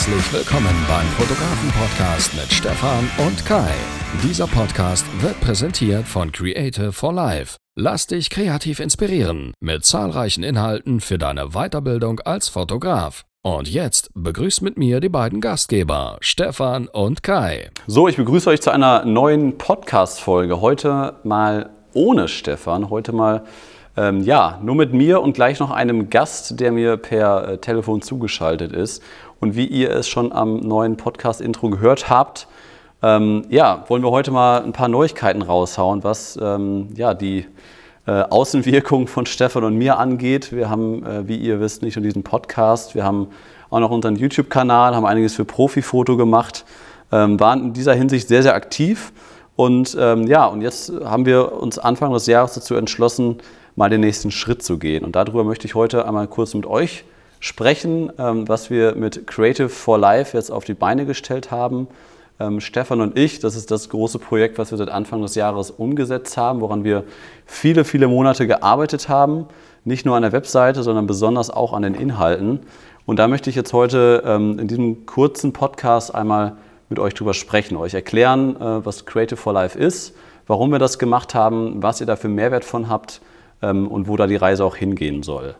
Herzlich willkommen beim Fotografen-Podcast mit Stefan und Kai. Dieser Podcast wird präsentiert von Creative for Life. Lass dich kreativ inspirieren mit zahlreichen Inhalten für deine Weiterbildung als Fotograf. Und jetzt begrüßt mit mir die beiden Gastgeber, Stefan und Kai. So, ich begrüße euch zu einer neuen Podcast-Folge. Heute mal ohne Stefan, heute mal ähm, ja, nur mit mir und gleich noch einem Gast, der mir per äh, Telefon zugeschaltet ist. Und wie ihr es schon am neuen Podcast-Intro gehört habt, ähm, ja, wollen wir heute mal ein paar Neuigkeiten raushauen, was ähm, ja, die äh, Außenwirkung von Stefan und mir angeht. Wir haben, äh, wie ihr wisst, nicht nur diesen Podcast, wir haben auch noch unseren YouTube-Kanal, haben einiges für Profifoto gemacht, ähm, waren in dieser Hinsicht sehr, sehr aktiv. Und ähm, ja, und jetzt haben wir uns Anfang des Jahres dazu entschlossen, mal den nächsten Schritt zu gehen. Und darüber möchte ich heute einmal kurz mit euch sprechen, ähm, was wir mit Creative for Life jetzt auf die Beine gestellt haben. Ähm, Stefan und ich, das ist das große Projekt, was wir seit Anfang des Jahres umgesetzt haben, woran wir viele, viele Monate gearbeitet haben. Nicht nur an der Webseite, sondern besonders auch an den Inhalten. Und da möchte ich jetzt heute ähm, in diesem kurzen Podcast einmal mit euch drüber sprechen, euch erklären, äh, was Creative for Life ist, warum wir das gemacht haben, was ihr da für Mehrwert von habt und wo da die Reise auch hingehen soll.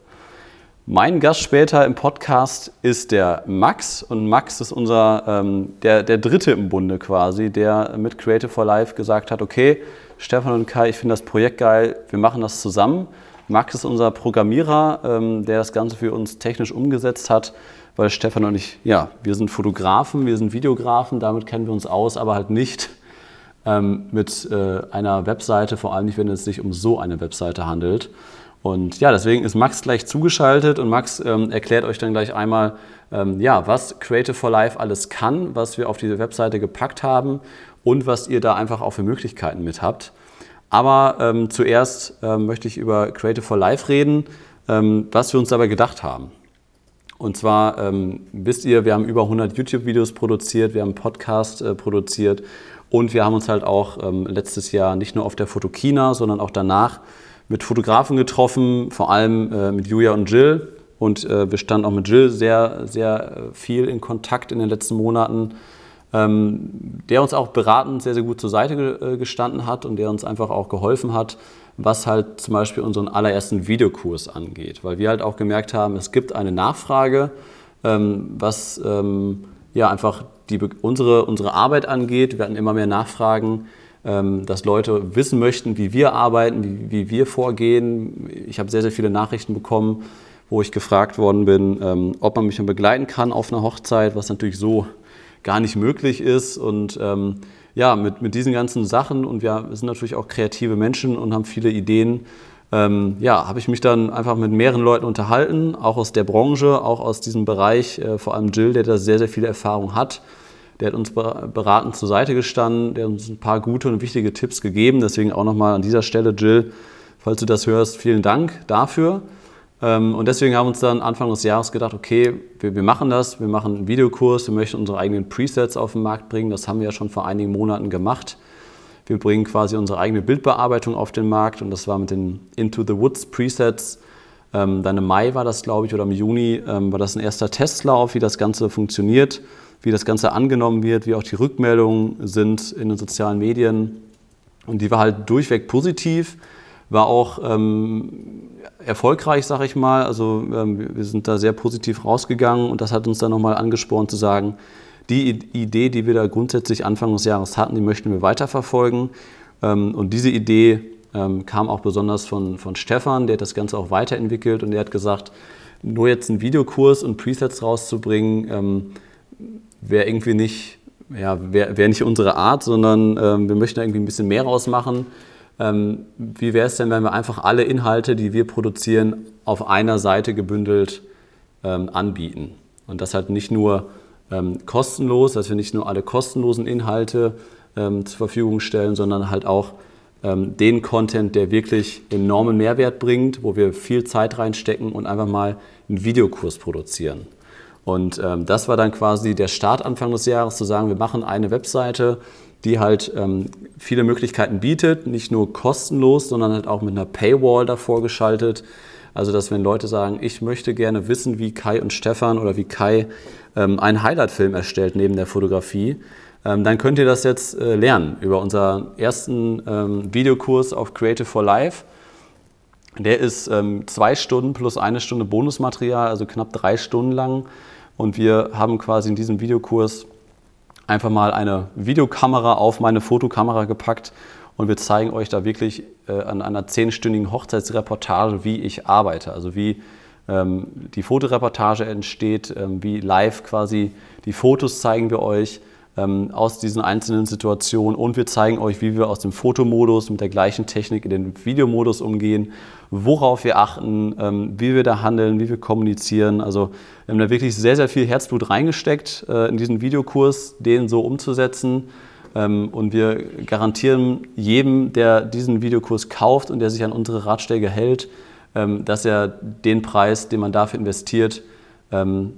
Mein Gast später im Podcast ist der Max und Max ist unser, ähm, der, der Dritte im Bunde quasi, der mit Creative for Life gesagt hat, okay, Stefan und Kai, ich finde das Projekt geil, wir machen das zusammen. Max ist unser Programmierer, ähm, der das Ganze für uns technisch umgesetzt hat, weil Stefan und ich, ja, wir sind Fotografen, wir sind Videografen, damit kennen wir uns aus, aber halt nicht ähm, mit äh, einer Webseite, vor allem nicht, wenn es sich um so eine Webseite handelt. Und ja, deswegen ist Max gleich zugeschaltet und Max ähm, erklärt euch dann gleich einmal, ähm, ja, was Creative for Life alles kann, was wir auf diese Webseite gepackt haben und was ihr da einfach auch für Möglichkeiten mit habt. Aber ähm, zuerst ähm, möchte ich über Creative for Life reden, ähm, was wir uns dabei gedacht haben. Und zwar ähm, wisst ihr, wir haben über 100 YouTube-Videos produziert, wir haben einen Podcast äh, produziert und wir haben uns halt auch letztes Jahr nicht nur auf der Fotokina, sondern auch danach mit Fotografen getroffen, vor allem äh, mit Julia und Jill. Und äh, wir standen auch mit Jill sehr, sehr äh, viel in Kontakt in den letzten Monaten, ähm, der uns auch beratend sehr, sehr gut zur Seite ge äh, gestanden hat und der uns einfach auch geholfen hat, was halt zum Beispiel unseren allerersten Videokurs angeht. Weil wir halt auch gemerkt haben, es gibt eine Nachfrage, ähm, was ähm, ja einfach die, unsere, unsere Arbeit angeht. Wir hatten immer mehr Nachfragen dass Leute wissen möchten, wie wir arbeiten, wie, wie wir vorgehen. Ich habe sehr, sehr viele Nachrichten bekommen, wo ich gefragt worden bin, ähm, ob man mich begleiten kann auf einer Hochzeit, was natürlich so gar nicht möglich ist. Und ähm, ja, mit, mit diesen ganzen Sachen und wir sind natürlich auch kreative Menschen und haben viele Ideen. Ähm, ja, habe ich mich dann einfach mit mehreren Leuten unterhalten, auch aus der Branche, auch aus diesem Bereich, äh, vor allem Jill, der da sehr, sehr viel Erfahrung hat der hat uns beratend zur Seite gestanden, der hat uns ein paar gute und wichtige Tipps gegeben. Deswegen auch nochmal an dieser Stelle, Jill, falls du das hörst, vielen Dank dafür. Ähm, und deswegen haben wir uns dann Anfang des Jahres gedacht, okay, wir, wir, machen das, wir machen einen Videokurs, wir möchten unsere eigenen Presets auf den Markt bringen. Das haben wir ja schon vor einigen Monaten gemacht. Wir bringen quasi unsere eigene Bildbearbeitung auf den Markt und das war mit den Into the Woods Presets. Ähm, dann im Mai war das, glaube ich, oder im Juni ähm, war das ein erster Testlauf, wie das Ganze funktioniert wie das Ganze angenommen wird, wie auch die Rückmeldungen sind in den sozialen Medien. Und die war halt durchweg positiv, war auch ähm, erfolgreich, sag ich mal. Also ähm, wir sind da sehr positiv rausgegangen und das hat uns dann nochmal angespornt zu sagen, die Idee, die wir da grundsätzlich Anfang des Jahres hatten, die möchten wir weiterverfolgen. Ähm, und diese Idee ähm, kam auch besonders von, von Stefan, der hat das Ganze auch weiterentwickelt und der hat gesagt, nur jetzt einen Videokurs und Presets rauszubringen, ähm, wäre irgendwie nicht, ja, wäre wär nicht unsere Art, sondern ähm, wir möchten irgendwie ein bisschen mehr rausmachen. Ähm, wie wäre es denn, wenn wir einfach alle Inhalte, die wir produzieren, auf einer Seite gebündelt ähm, anbieten? Und das halt nicht nur ähm, kostenlos, dass wir nicht nur alle kostenlosen Inhalte ähm, zur Verfügung stellen, sondern halt auch ähm, den Content, der wirklich enormen Mehrwert bringt, wo wir viel Zeit reinstecken und einfach mal einen Videokurs produzieren. Und ähm, das war dann quasi der Start Anfang des Jahres, zu sagen, wir machen eine Webseite, die halt ähm, viele Möglichkeiten bietet, nicht nur kostenlos, sondern halt auch mit einer Paywall davor geschaltet, Also, dass wenn Leute sagen, ich möchte gerne wissen, wie Kai und Stefan oder wie Kai ähm, einen Highlight-Film erstellt neben der Fotografie, ähm, dann könnt ihr das jetzt äh, lernen über unseren ersten ähm, Videokurs auf Creative for Life. Der ist ähm, zwei Stunden plus eine Stunde Bonusmaterial, also knapp drei Stunden lang. Und wir haben quasi in diesem Videokurs einfach mal eine Videokamera auf meine Fotokamera gepackt und wir zeigen euch da wirklich äh, an einer zehnstündigen Hochzeitsreportage, wie ich arbeite. Also wie ähm, die Fotoreportage entsteht, ähm, wie live quasi die Fotos zeigen wir euch ähm, aus diesen einzelnen Situationen und wir zeigen euch, wie wir aus dem Fotomodus mit der gleichen Technik in den Videomodus umgehen, worauf wir achten, ähm, wie wir da handeln, wie wir kommunizieren. Also wir haben da wirklich sehr, sehr viel Herzblut reingesteckt äh, in diesen Videokurs, den so umzusetzen. Ähm, und wir garantieren jedem, der diesen Videokurs kauft und der sich an unsere Ratschläge hält, ähm, dass er den Preis, den man dafür investiert, ähm,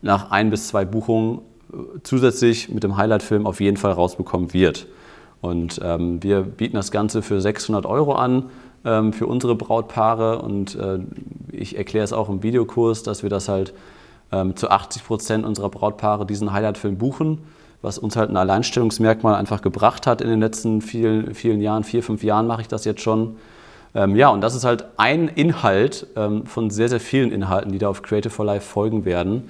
nach ein bis zwei Buchungen zusätzlich mit dem Highlight-Film auf jeden Fall rausbekommen wird. Und ähm, wir bieten das Ganze für 600 Euro an ähm, für unsere Brautpaare und äh, ich erkläre es auch im Videokurs, dass wir das halt ähm, zu 80 Prozent unserer Brautpaare diesen Highlight-Film buchen, was uns halt ein Alleinstellungsmerkmal einfach gebracht hat in den letzten vielen, vielen Jahren. Vier, fünf Jahren mache ich das jetzt schon. Ähm, ja, und das ist halt ein Inhalt ähm, von sehr, sehr vielen Inhalten, die da auf Creative for Life folgen werden.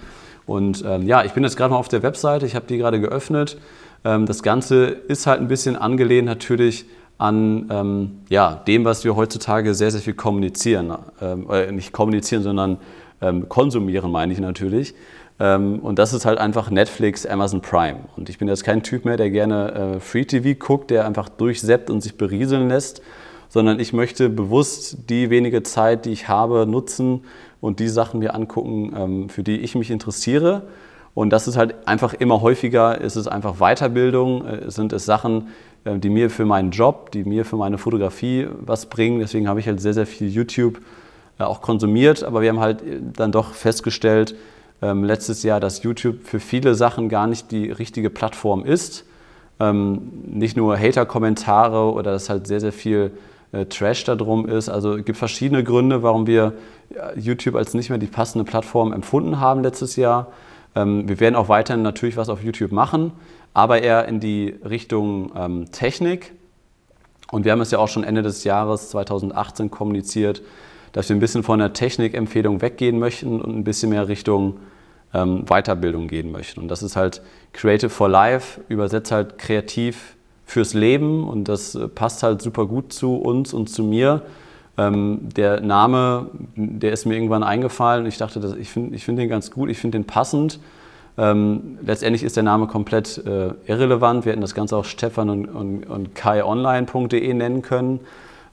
Und ähm, ja, ich bin jetzt gerade mal auf der Webseite, ich habe die gerade geöffnet. Ähm, das Ganze ist halt ein bisschen angelehnt natürlich an ähm, ja, dem, was wir heutzutage sehr, sehr viel kommunizieren. Ähm, äh, nicht kommunizieren, sondern ähm, konsumieren, meine ich natürlich. Ähm, und das ist halt einfach Netflix, Amazon Prime. Und ich bin jetzt kein Typ mehr, der gerne äh, Free TV guckt, der einfach durchseppt und sich berieseln lässt, sondern ich möchte bewusst die wenige Zeit, die ich habe, nutzen und die Sachen mir angucken, ähm, für die ich mich interessiere. Und das ist halt einfach immer häufiger, ist es einfach Weiterbildung, äh, sind es Sachen, äh, die mir für meinen Job, die mir für meine Fotografie was bringen. Deswegen habe ich halt sehr, sehr viel YouTube äh, auch konsumiert. Aber wir haben halt dann doch festgestellt, ähm, letztes Jahr, dass YouTube für viele Sachen gar nicht die richtige Plattform ist. Ähm, nicht nur Hater-Kommentare oder dass halt sehr, sehr viel äh, Trash darum ist. Also es gibt verschiedene Gründe, warum wir YouTube als nicht mehr die passende Plattform empfunden haben letztes Jahr. Ähm, wir werden auch weiterhin natürlich was auf YouTube machen, aber eher in die Richtung ähm, Technik. Und wir haben es ja auch schon Ende des Jahres 2018 kommuniziert, dass wir ein bisschen von der Technikempfehlung weggehen möchten und ein bisschen mehr Richtung ähm, Weiterbildung gehen möchten. Und das ist halt Creative for Life, übersetzt halt kreativ fürs Leben und das äh, passt halt super gut zu uns und zu mir. Ähm, der Name, der ist mir irgendwann eingefallen. Ich dachte, das, ich finde ich find den ganz gut, ich finde den passend. Ähm, letztendlich ist der Name komplett äh, irrelevant. Wir hätten das Ganze auch Stefan und, und, und kaionline.de nennen können.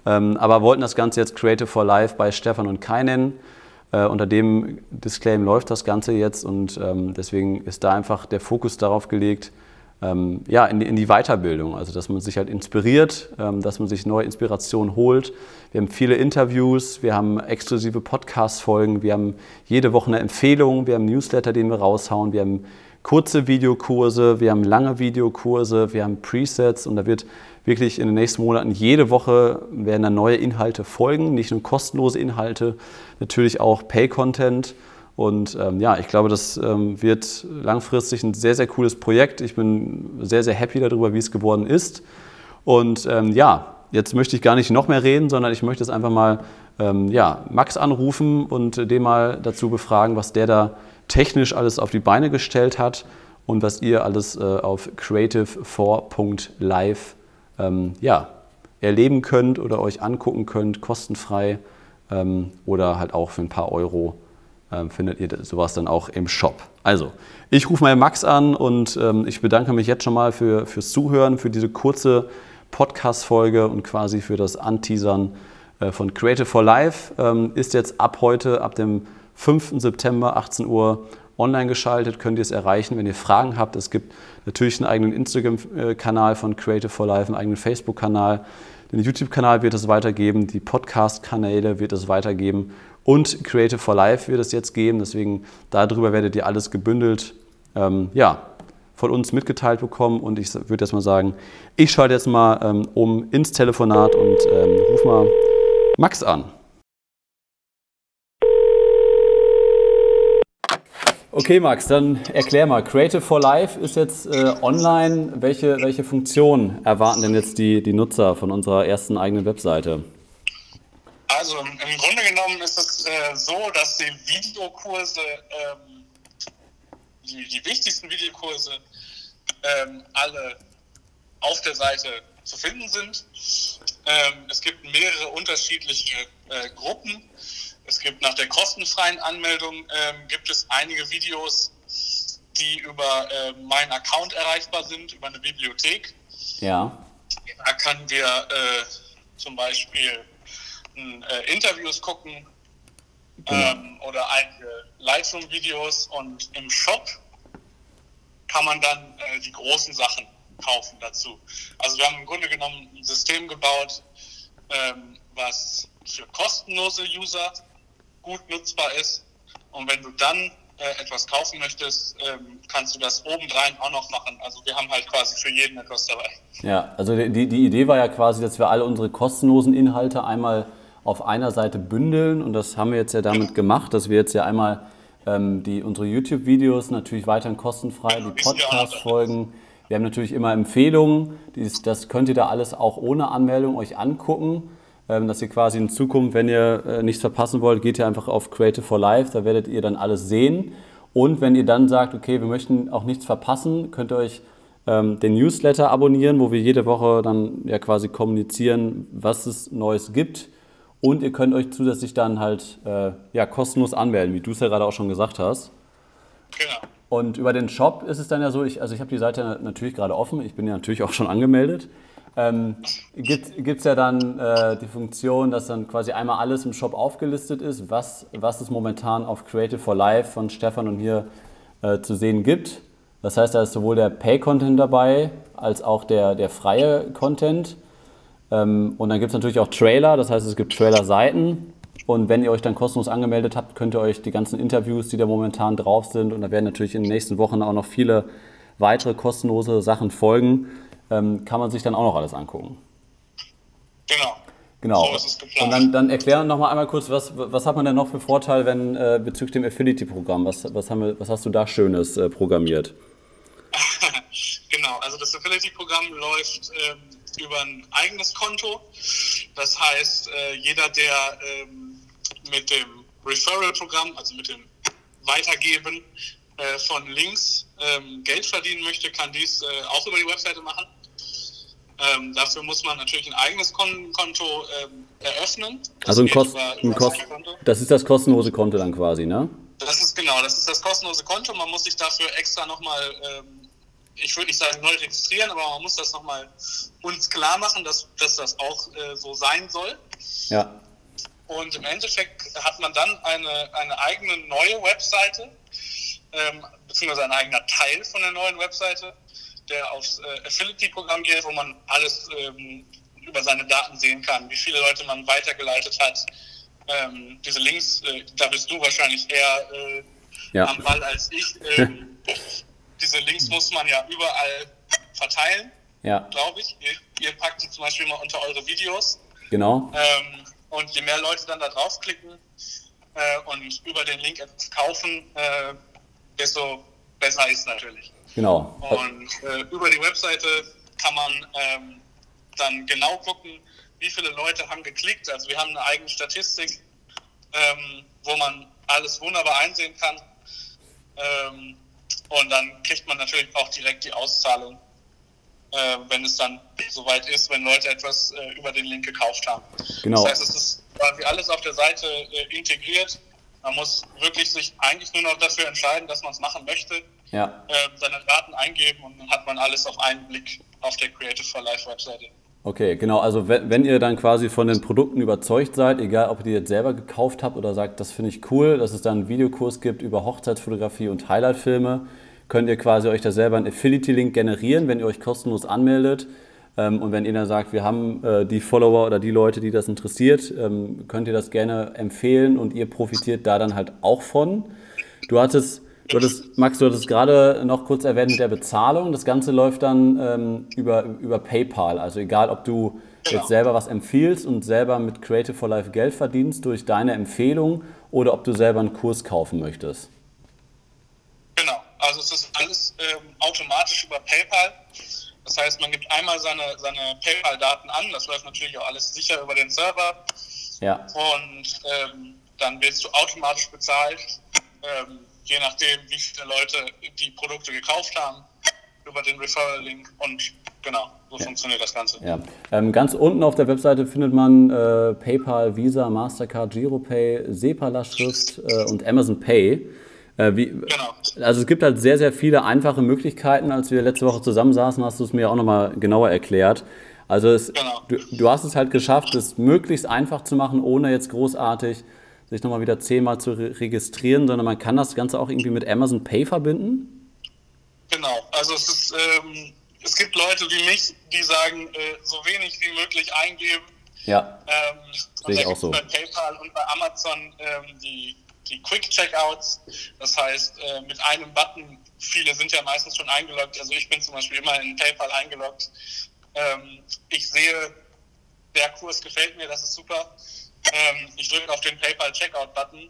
Ähm, aber wollten das Ganze jetzt Creative for Life bei Stefan und Kai nennen. Äh, unter dem Disclaim läuft das Ganze jetzt und ähm, deswegen ist da einfach der Fokus darauf gelegt, ähm, ja, in, in, die Weiterbildung, also dass man sich halt inspiriert, ähm, dass man sich neue Inspirationen holt. Wir haben viele Interviews, wir haben exklusive Podcast-Folgen, wir haben jede Woche eine Empfehlung, wir haben Newsletter, den wir raushauen, wir haben kurze Videokurse, wir haben lange Videokurse, wir haben Presets und da wird wirklich in den nächsten Monaten jede Woche werden da neue Inhalte folgen, nicht nur kostenlose Inhalte, natürlich auch Pay-Content. Und ähm, ja, ich glaube, das ähm, wird langfristig ein sehr, sehr cooles Projekt. Ich bin sehr, sehr happy darüber, wie es geworden ist. Und ähm, ja, jetzt möchte ich gar nicht noch mehr reden, sondern ich möchte es einfach mal ähm, ja, Max anrufen und den mal dazu befragen, was der da technisch alles auf die Beine gestellt hat und was ihr alles äh, auf creative4.live ähm, ja, erleben könnt oder euch angucken könnt, kostenfrei ähm, oder halt auch für ein paar Euro findet ihr sowas dann auch im Shop. Also, ich rufe mal Max an und ähm, ich bedanke mich jetzt schon mal für, fürs Zuhören, für diese kurze Podcast-Folge und quasi für das Anteasern äh, von Creative for Life. Ähm, ist jetzt ab heute, ab dem 5. September, 18 Uhr online geschaltet, könnt ihr es erreichen, wenn ihr Fragen habt. Es gibt natürlich einen eigenen Instagram-Kanal von Creative for Life, einen eigenen Facebook-Kanal. Den YouTube-Kanal wird es weitergeben, die Podcast-Kanäle wird es weitergeben und Creative for Life wird es jetzt geben. Deswegen darüber werdet ihr alles gebündelt ähm, ja, von uns mitgeteilt bekommen. Und ich würde jetzt mal sagen, ich schalte jetzt mal ähm, um ins Telefonat und ähm, rufe mal Max an. Okay, Max, dann erklär mal. Creative for Life ist jetzt äh, online. Welche, welche Funktionen erwarten denn jetzt die, die Nutzer von unserer ersten eigenen Webseite? Also im Grunde genommen ist es äh, so, dass die Videokurse, ähm, die, die wichtigsten Videokurse, ähm, alle auf der Seite zu finden sind. Ähm, es gibt mehrere unterschiedliche äh, Gruppen. Es gibt nach der kostenfreien Anmeldung ähm, gibt es einige Videos, die über äh, meinen Account erreichbar sind, über eine Bibliothek. Ja. Da können wir äh, zum Beispiel äh, Interviews gucken genau. ähm, oder einige Lightroom-Videos und im Shop kann man dann äh, die großen Sachen kaufen dazu. Also wir haben im Grunde genommen ein System gebaut, ähm, was für kostenlose User gut nutzbar ist. Und wenn du dann äh, etwas kaufen möchtest, ähm, kannst du das obendrein auch noch machen. Also wir haben halt quasi für jeden etwas dabei. Ja, also die, die Idee war ja quasi, dass wir alle unsere kostenlosen Inhalte einmal auf einer Seite bündeln und das haben wir jetzt ja damit gemacht, dass wir jetzt ja einmal ähm, die, unsere YouTube-Videos natürlich weiterhin kostenfrei, die Podcast-Folgen. Wir haben natürlich immer Empfehlungen, das könnt ihr da alles auch ohne Anmeldung euch angucken, dass ihr quasi in Zukunft, wenn ihr äh, nichts verpassen wollt, geht ihr einfach auf Creative for Life, da werdet ihr dann alles sehen. Und wenn ihr dann sagt, okay, wir möchten auch nichts verpassen, könnt ihr euch ähm, den Newsletter abonnieren, wo wir jede Woche dann ja quasi kommunizieren, was es Neues gibt und ihr könnt euch zusätzlich dann halt äh, ja, kostenlos anmelden, wie du es ja gerade auch schon gesagt hast. Genau. Und über den Shop ist es dann ja so, ich, also ich habe die Seite natürlich gerade offen, ich bin ja natürlich auch schon angemeldet. Ähm, Gibt es ja dann äh, die Funktion, dass dann quasi einmal alles im Shop aufgelistet ist, was, was es momentan auf Creative for Life von Stefan und mir äh, zu sehen gibt. Das heißt, da ist sowohl der Pay-Content dabei als auch der, der freie Content. Ähm, und dann gibt es natürlich auch Trailer, das heißt, es gibt Trailer-Seiten. Und wenn ihr euch dann kostenlos angemeldet habt, könnt ihr euch die ganzen Interviews, die da momentan drauf sind, und da werden natürlich in den nächsten Wochen auch noch viele weitere kostenlose Sachen folgen, ähm, kann man sich dann auch noch alles angucken. Genau. Genau. So und dann, dann erklären noch mal einmal kurz, was, was hat man denn noch für Vorteil, wenn äh, bezüglich dem Affinity-Programm? Was, was, was hast du da Schönes äh, programmiert? genau, also das Affinity-Programm läuft ähm, über ein eigenes Konto. Das heißt, äh, jeder, der ähm, mit dem Referral-Programm, also mit dem Weitergeben äh, von Links ähm, Geld verdienen möchte, kann dies äh, auch über die Webseite machen. Ähm, dafür muss man natürlich ein eigenes Kon Konto ähm, eröffnen. Also ein, Kost ein Kost Das ist das kostenlose Konto dann quasi, ne? Das ist genau, das ist das kostenlose Konto. Man muss sich dafür extra nochmal ähm, ich würde nicht sagen neu registrieren, aber man muss das nochmal uns klar machen, dass, dass das auch äh, so sein soll. Ja. Und im Endeffekt hat man dann eine, eine eigene neue Webseite, ähm, beziehungsweise ein eigener Teil von der neuen Webseite, der aufs äh, Affiliate-Programm geht, wo man alles ähm, über seine Daten sehen kann, wie viele Leute man weitergeleitet hat. Ähm, diese Links, äh, da bist du wahrscheinlich eher äh, ja. am Ball als ich. Ähm, diese Links muss man ja überall verteilen, ja. glaube ich. Ihr, ihr, packt die zum Beispiel mal unter eure Videos. Genau. Ähm, und je mehr Leute dann da draufklicken äh, und über den Link etwas kaufen, äh, desto besser ist natürlich. Genau. Und äh, über die Webseite kann man ähm, dann genau gucken, wie viele Leute haben geklickt. Also wir haben eine eigene Statistik, ähm, wo man alles wunderbar einsehen kann. Ähm, und dann kriegt man natürlich auch direkt die Auszahlung, äh, wenn es dann soweit ist, wenn Leute etwas äh, über den Link gekauft haben. Genau. Das heißt, es ist quasi alles auf der Seite äh, integriert. Man muss wirklich sich eigentlich nur noch dafür entscheiden, dass man es machen möchte, ja. Ähm, seine Daten eingeben und dann hat man alles auf einen Blick auf der Creative for Life Webseite. Okay, genau. Also wenn, wenn, ihr dann quasi von den Produkten überzeugt seid, egal ob ihr die jetzt selber gekauft habt oder sagt, das finde ich cool, dass es dann einen Videokurs gibt über Hochzeitsfotografie und Highlightfilme, könnt ihr quasi euch da selber einen Affiliate-Link generieren, wenn ihr euch kostenlos anmeldet. Ähm, und wenn ihr dann sagt, wir haben äh, die Follower oder die Leute, die das interessiert, ähm, könnt ihr das gerne empfehlen und ihr profitiert da dann halt auch von. Du hattest Du hattest, Max, du hattest gerade noch kurz erwähnt mit der Bezahlung. Das Ganze läuft dann ähm, über, über PayPal. Also egal, ob du genau. jetzt selber was empfiehlst und selber mit Creative for Life Geld verdienst durch deine Empfehlung oder ob du selber einen Kurs kaufen möchtest. ähm, automatisch über PayPal. Das heißt, man gibt einmal seine, seine PayPal-Daten an. Das läuft natürlich auch alles sicher über den Server. Ja. Und ähm, dann wirst du automatisch bezahlt, ähm, je nachdem, wie viele Leute die Produkte gekauft haben, über den Referral-Link. Und genau, so ja. funktioniert das Ganze. Ja. Ähm, ganz unten auf der Webseite findet man äh, PayPal, Visa, Mastercard, GiroPay, SEPA-Lastschrift äh, und Amazon Pay. Äh, wie, genau. Also es gibt halt sehr, sehr viele einfache Möglichkeiten. Als wir letzte Woche zusammensaßen, hast du es mir auch nochmal genauer erklärt. Also es, genau. du, du, hast es halt geschafft, es möglichst einfach zu machen, ohne jetzt großartig sich nochmal wieder zehnmal zu re registrieren, sondern man kann das Ganze auch irgendwie mit Amazon Pay verbinden? Genau, also es ist, ähm, es gibt Leute wie mich, die sagen, äh, so wenig wie möglich eingeben. Ja. Ähm, Sehe ich auch so. Bei PayPal und bei Amazon ähm, die die Quick Checkouts. Das heißt, äh, mit einem Button, viele sind ja meistens schon eingeloggt, also ich bin zum Beispiel immer in PayPal eingeloggt. Ähm, ich sehe, der Kurs gefällt mir, das ist super. Ähm, ich drücke auf den PayPal Checkout Button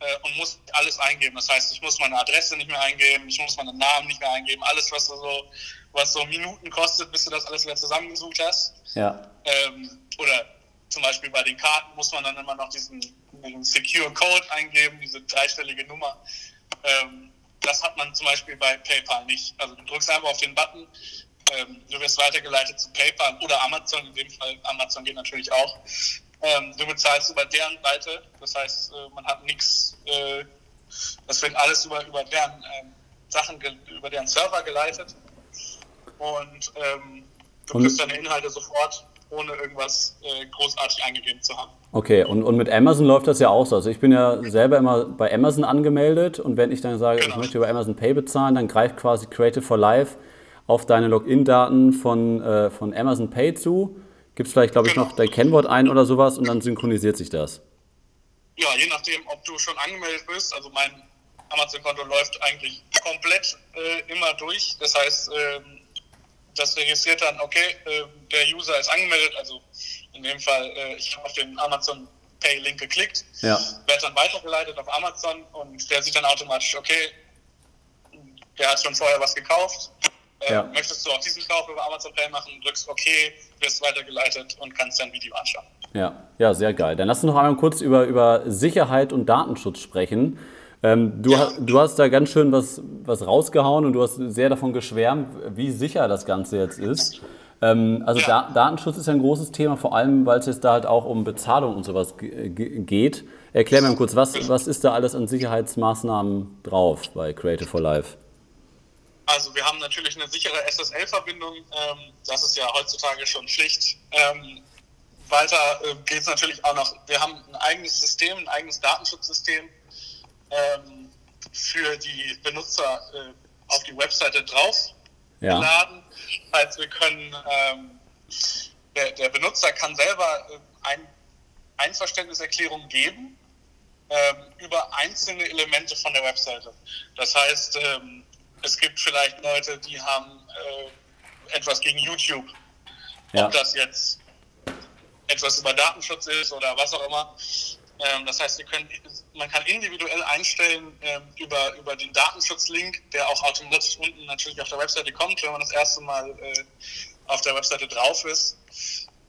äh, und muss alles eingeben. Das heißt, ich muss meine Adresse nicht mehr eingeben, ich muss meinen Namen nicht mehr eingeben, alles, was so, was so Minuten kostet, bis du das alles wieder zusammengesucht hast. Ja. Ähm, oder zum Beispiel bei den Karten muss man dann immer noch diesen, diesen Secure Code eingeben, diese dreistellige Nummer. Ähm, das hat man zum Beispiel bei PayPal nicht. Also du drückst einfach auf den Button, ähm, du wirst weitergeleitet zu PayPal oder Amazon, in dem Fall Amazon geht natürlich auch. Ähm, du bezahlst über deren Seite, das heißt, äh, man hat nichts, äh, das wird alles über, über deren ähm, Sachen, über deren Server geleitet und ähm, du kriegst deine Inhalte sofort ohne irgendwas äh, großartig eingegeben zu haben. Okay, und, und mit Amazon läuft das ja auch so. Also ich bin ja selber immer bei Amazon angemeldet und wenn ich dann sage, genau. ich möchte über Amazon Pay bezahlen, dann greift quasi Creative for Life auf deine Login-Daten von, äh, von Amazon Pay zu. Gibt es vielleicht, glaube ich, genau. noch dein Kennwort ein oder sowas und dann synchronisiert sich das. Ja, je nachdem, ob du schon angemeldet bist. Also mein Amazon-Konto läuft eigentlich komplett äh, immer durch. Das heißt, ähm, das registriert dann, okay, äh, der User ist angemeldet, also in dem Fall, äh, ich habe auf den Amazon Pay Link geklickt, ja. werde dann weitergeleitet auf Amazon und der sieht dann automatisch, okay, der hat schon vorher was gekauft. Äh, ja. Möchtest du auch diesen Kauf über Amazon Pay machen, drückst OK, wirst weitergeleitet und kannst dein Video anschauen. Ja, ja, sehr geil. Dann lass uns noch einmal kurz über, über Sicherheit und Datenschutz sprechen. Ähm, du, ja. du hast da ganz schön was, was rausgehauen und du hast sehr davon geschwärmt, wie sicher das Ganze jetzt ist. Ähm, also ja. da, Datenschutz ist ja ein großes Thema, vor allem weil es jetzt da halt auch um Bezahlung und sowas geht. Erklär mir kurz, was, was ist da alles an Sicherheitsmaßnahmen drauf bei Creative for Life? Also wir haben natürlich eine sichere SSL-Verbindung. Ähm, das ist ja heutzutage schon schlicht. Ähm, weiter äh, geht es natürlich auch noch, wir haben ein eigenes System, ein eigenes Datenschutzsystem, ähm, für die Benutzer äh, auf die Webseite drauf ja. geladen. Also wir können, ähm, der, der, Benutzer kann selber äh, ein Einverständniserklärung geben ähm, über einzelne Elemente von der Webseite. Das heißt, ähm, es gibt vielleicht Leute, die haben äh, etwas gegen YouTube. Ja. Ob das jetzt etwas über Datenschutz ist oder was auch immer. Ähm, das heißt, können, man kann individuell einstellen ähm, über, über den Datenschutzlink, der auch automatisch unten natürlich auf der Webseite kommt, wenn man das erste Mal äh, auf der Webseite drauf ist,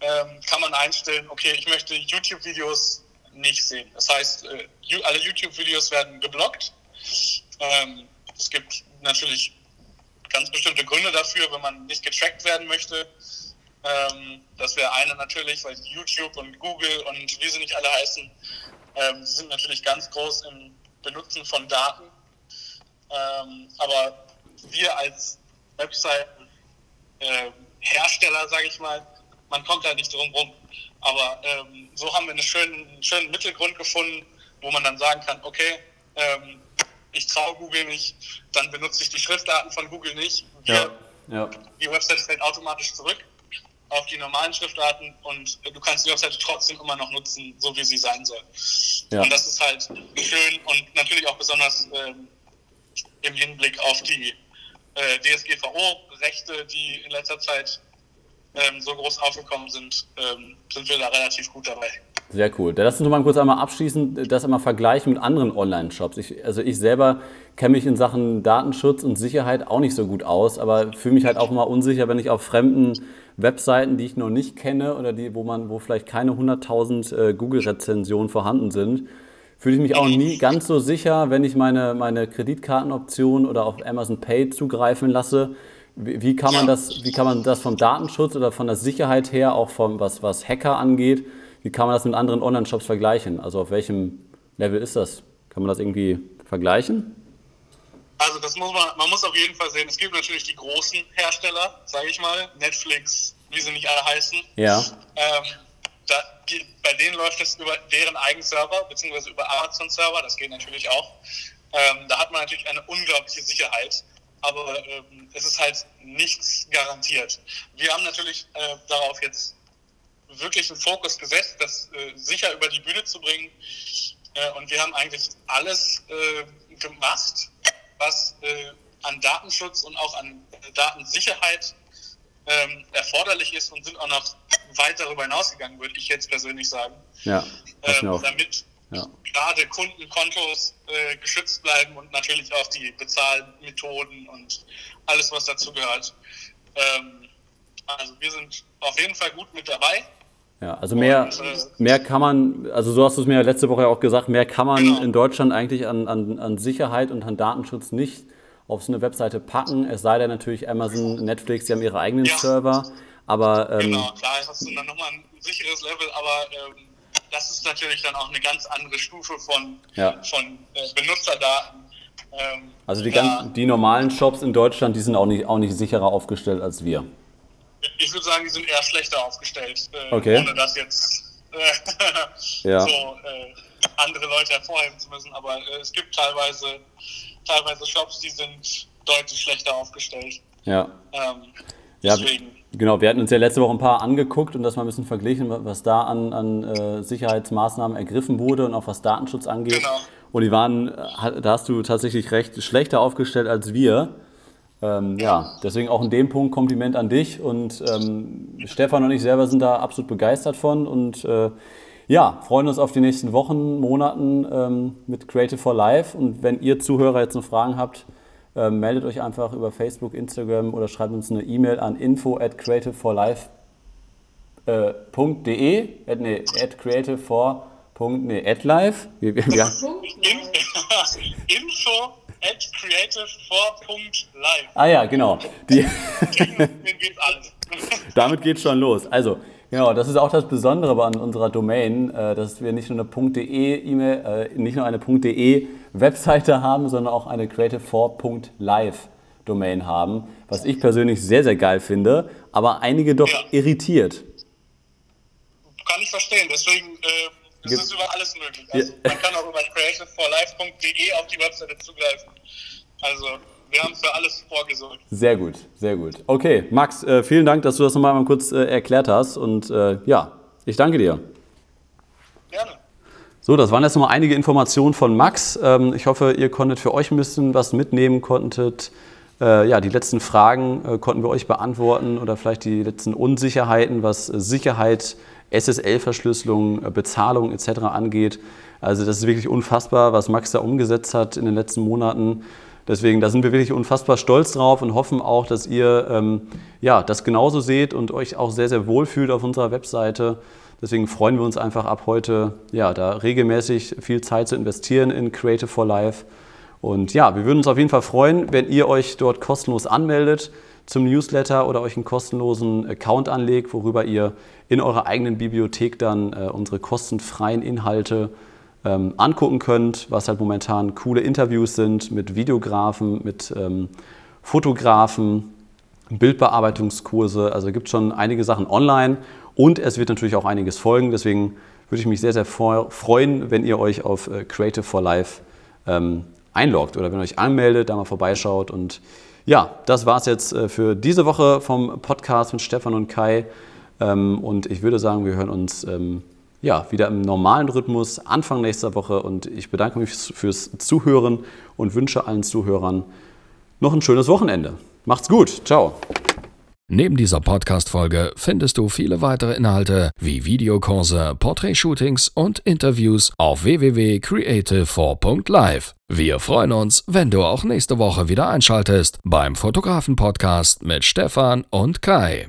ähm, kann man einstellen, okay, ich möchte YouTube-Videos nicht sehen. Das heißt, äh, alle YouTube-Videos werden geblockt. Ähm, es gibt natürlich ganz bestimmte Gründe dafür, wenn man nicht getrackt werden möchte. Ähm, das wäre eine natürlich, weil YouTube und Google und wie sie nicht alle heißen, ähm, sind natürlich ganz groß im Benutzen von Daten. Ähm, aber wir als Website-Hersteller, äh, sage ich mal, man kommt da nicht drum rum. Aber ähm, so haben wir einen schönen, einen schönen Mittelgrund gefunden, wo man dann sagen kann, okay, ähm, ich traue Google nicht, dann benutze ich die Schriftdaten von Google nicht. Wir, ja, ja. Die Website fällt automatisch zurück auf die normalen Schriftarten und du kannst die Webseite trotzdem immer noch nutzen, so wie sie sein soll. Ja. Und das ist halt schön und natürlich auch besonders ähm, im Hinblick auf die äh, DSGVO-Rechte, die in letzter Zeit ähm, so groß aufgekommen sind, ähm, sind wir da relativ gut dabei. Sehr cool. Da lass uns noch mal kurz einmal abschließen, das einmal vergleichen mit anderen Online-Shops. Ich, also ich selber kenne mich in Sachen Datenschutz und Sicherheit auch nicht so gut aus, aber fühle mich halt auch mal unsicher, wenn ich auf fremden Webseiten, die ich noch nicht kenne oder die, wo man, wo vielleicht keine 100.000 äh, Google-Rezensionen vorhanden sind, fühle ich mich auch nie ganz so sicher, wenn ich meine, meine Kreditkartenoption oder auf Amazon Pay zugreifen lasse. Wie, wie, kann man das, wie kann man das vom Datenschutz oder von der Sicherheit her, auch vom, was, was Hacker angeht, wie kann man das mit anderen Online-Shops vergleichen? Also auf welchem Level ist das? Kann man das irgendwie vergleichen? Also das muss man, man muss auf jeden Fall sehen. Es gibt natürlich die großen Hersteller, sage ich mal, Netflix, wie sie nicht alle heißen. Ja. Ähm, da, die, bei denen läuft es über deren eigenen Server, beziehungsweise über Amazon-Server, das geht natürlich auch. Ähm, da hat man natürlich eine unglaubliche Sicherheit, aber ähm, es ist halt nichts garantiert. Wir haben natürlich äh, darauf jetzt wirklich einen Fokus gesetzt, das äh, sicher über die Bühne zu bringen. Äh, und wir haben eigentlich alles äh, gemacht, was äh, an Datenschutz und auch an Datensicherheit ähm, erforderlich ist und sind auch noch weit darüber hinausgegangen, würde ich jetzt persönlich sagen. Ja, ähm, damit ja. gerade Kundenkontos äh, geschützt bleiben und natürlich auch die Bezahlmethoden und alles, was dazu gehört. Ähm, also wir sind auf jeden Fall gut mit dabei. Ja, also mehr, und, äh, mehr kann man, also so hast du es mir letzte Woche auch gesagt, mehr kann man genau. in Deutschland eigentlich an, an, an Sicherheit und an Datenschutz nicht auf so eine Webseite packen. Es sei denn natürlich Amazon, Netflix, die haben ihre eigenen ja. Server. Aber, ähm, genau, klar hast du dann nochmal ein sicheres Level, aber ähm, das ist natürlich dann auch eine ganz andere Stufe von, ja. von äh, Benutzerdaten. Ähm, also die, ganz, die normalen Shops in Deutschland, die sind auch nicht, auch nicht sicherer aufgestellt als wir. Ich würde sagen, die sind eher schlechter aufgestellt, äh, okay. ohne das jetzt äh, ja. so äh, andere Leute hervorheben zu müssen. Aber äh, es gibt teilweise, teilweise Shops, die sind deutlich schlechter aufgestellt. Ja. Ähm, ja, genau. Wir hatten uns ja letzte Woche ein paar angeguckt und das mal ein bisschen verglichen, was da an, an äh, Sicherheitsmaßnahmen ergriffen wurde und auch was Datenschutz angeht. Genau. Und die waren, äh, da hast du tatsächlich recht, schlechter aufgestellt als wir. Ähm, ja, deswegen auch in dem Punkt Kompliment an dich und ähm, Stefan und ich selber sind da absolut begeistert von und äh, ja, freuen uns auf die nächsten Wochen, Monaten ähm, mit Creative for Life und wenn ihr Zuhörer jetzt noch Fragen habt, äh, meldet euch einfach über Facebook, Instagram oder schreibt uns eine E-Mail an info at creativeforlife.de äh, at, nee, at creativefor. Nee, at live. Wir, wir, wir, info at creative4.live. Ah ja, genau. Die Damit geht schon los. Also, genau, das ist auch das Besondere an unserer Domain, äh, dass wir nicht nur eine .de E-Mail, äh, nicht nur eine .de Webseite haben, sondern auch eine creative4.live Domain haben, was ich persönlich sehr, sehr geil finde, aber einige doch ja. irritiert. Kann ich verstehen, deswegen äh, das ist über alles möglich. Also man kann auch über creativeforlife.de auf die Webseite zugreifen. Also wir haben für alles vorgesorgt. Sehr gut, sehr gut. Okay, Max, äh, vielen Dank, dass du das nochmal mal kurz äh, erklärt hast. Und äh, ja, ich danke dir. Gerne. So, das waren jetzt nochmal einige Informationen von Max. Ähm, ich hoffe, ihr konntet für euch ein bisschen was mitnehmen, konntet äh, ja, die letzten Fragen äh, konnten wir euch beantworten oder vielleicht die letzten Unsicherheiten, was Sicherheit SSL-Verschlüsselung, äh, Bezahlung etc. angeht. Also das ist wirklich unfassbar, was Max da umgesetzt hat in den letzten Monaten. Deswegen, da sind wir wirklich unfassbar stolz drauf und hoffen auch, dass ihr ähm, ja, das genauso seht und euch auch sehr, sehr wohl fühlt auf unserer Webseite. Deswegen freuen wir uns einfach ab heute, ja, da regelmäßig viel Zeit zu investieren in Creative for Life. Und ja, wir würden uns auf jeden Fall freuen, wenn ihr euch dort kostenlos anmeldet zum Newsletter oder euch einen kostenlosen Account anlegt, worüber ihr in eurer eigenen Bibliothek dann äh, unsere kostenfreien Inhalte ähm, angucken könnt, was halt momentan coole Interviews sind mit Videografen, mit ähm, Fotografen, Bildbearbeitungskurse. Also es gibt schon einige Sachen online und es wird natürlich auch einiges folgen. Deswegen würde ich mich sehr, sehr freuen, wenn ihr euch auf äh, Creative for Life ähm, einloggt oder wenn ihr euch anmeldet, da mal vorbeischaut und ja, das war es jetzt äh, für diese Woche vom Podcast mit Stefan und Kai. Ähm, und ich würde sagen, wir hören uns ähm, ja, wieder im normalen Rhythmus Anfang nächster Woche. Und ich bedanke mich fürs Zuhören und wünsche allen Zuhörern noch ein schönes Wochenende. Macht's gut. Ciao. Neben dieser Podcast-Folge findest du viele weitere Inhalte wie Videokurse, Portrait-Shootings und Interviews auf www.creative4.live. Wir freuen uns, wenn du auch nächste Woche wieder einschaltest beim Fotografen-Podcast mit Stefan und Kai.